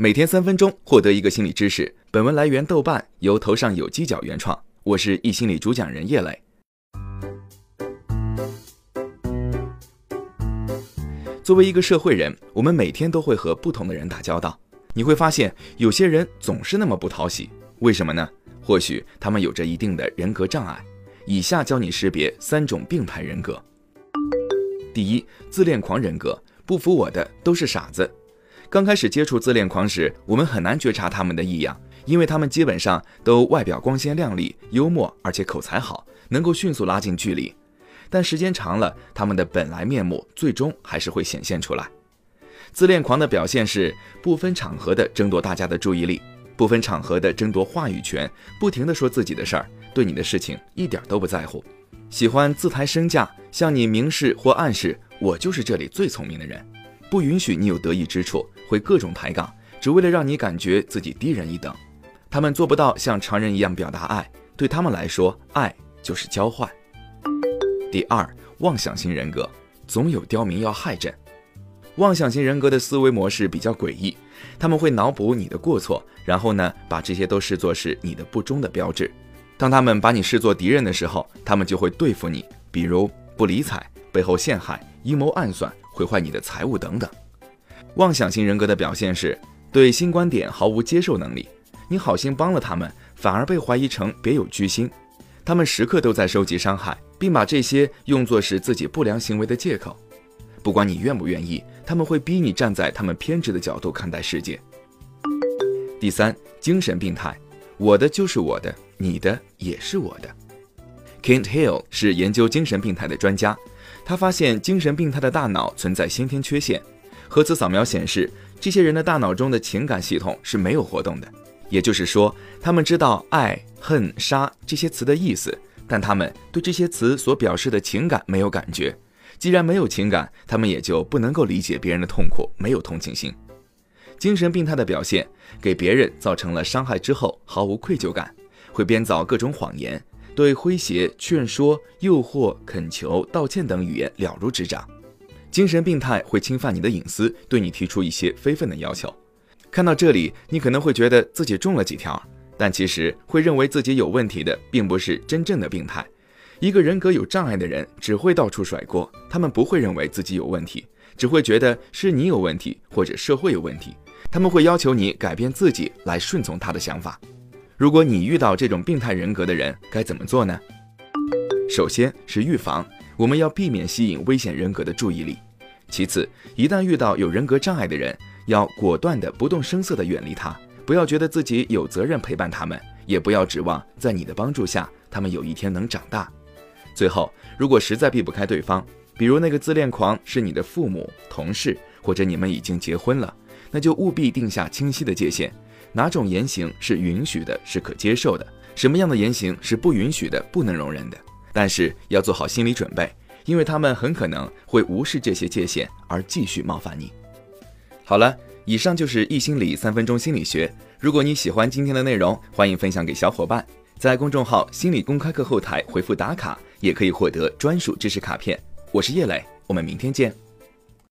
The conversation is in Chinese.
每天三分钟，获得一个心理知识。本文来源豆瓣，由头上有犄角原创。我是易心理主讲人叶磊。作为一个社会人，我们每天都会和不同的人打交道。你会发现，有些人总是那么不讨喜，为什么呢？或许他们有着一定的人格障碍。以下教你识别三种病态人格。第一，自恋狂人格，不服我的都是傻子。刚开始接触自恋狂时，我们很难觉察他们的异样，因为他们基本上都外表光鲜亮丽、幽默，而且口才好，能够迅速拉近距离。但时间长了，他们的本来面目最终还是会显现出来。自恋狂的表现是不分场合的争夺大家的注意力，不分场合的争夺话语权，不停的说自己的事儿，对你的事情一点都不在乎，喜欢自抬身价，向你明示或暗示我就是这里最聪明的人。不允许你有得意之处，会各种抬杠，只为了让你感觉自己低人一等。他们做不到像常人一样表达爱，对他们来说，爱就是交换。第二，妄想型人格，总有刁民要害朕。妄想型人格的思维模式比较诡异，他们会脑补你的过错，然后呢，把这些都视作是你的不忠的标志。当他们把你视作敌人的时候，他们就会对付你，比如不理睬、背后陷害、阴谋暗算。毁坏你的财物等等。妄想型人格的表现是对新观点毫无接受能力。你好心帮了他们，反而被怀疑成别有居心。他们时刻都在收集伤害，并把这些用作是自己不良行为的借口。不管你愿不愿意，他们会逼你站在他们偏执的角度看待世界。第三，精神病态，我的就是我的，你的也是我的。Kent Hill 是研究精神病态的专家。他发现精神病态的大脑存在先天缺陷，核磁扫描显示，这些人的大脑中的情感系统是没有活动的。也就是说，他们知道爱、恨、杀这些词的意思，但他们对这些词所表示的情感没有感觉。既然没有情感，他们也就不能够理解别人的痛苦，没有同情心。精神病态的表现，给别人造成了伤害之后毫无愧疚感，会编造各种谎言。对诙谐、劝说、诱惑、恳求、道歉等语言了如指掌，精神病态会侵犯你的隐私，对你提出一些非分的要求。看到这里，你可能会觉得自己中了几条，但其实会认为自己有问题的，并不是真正的病态。一个人格有障碍的人只会到处甩锅，他们不会认为自己有问题，只会觉得是你有问题或者社会有问题。他们会要求你改变自己来顺从他的想法。如果你遇到这种病态人格的人，该怎么做呢？首先是预防，我们要避免吸引危险人格的注意力。其次，一旦遇到有人格障碍的人，要果断的、不动声色的远离他，不要觉得自己有责任陪伴他们，也不要指望在你的帮助下，他们有一天能长大。最后，如果实在避不开对方，比如那个自恋狂是你的父母、同事，或者你们已经结婚了，那就务必定下清晰的界限。哪种言行是允许的，是可接受的？什么样的言行是不允许的，不能容忍的？但是要做好心理准备，因为他们很可能会无视这些界限而继续冒犯你。好了，以上就是易心理三分钟心理学。如果你喜欢今天的内容，欢迎分享给小伙伴，在公众号“心理公开课”后台回复打卡，也可以获得专属知识卡片。我是叶磊，我们明天见。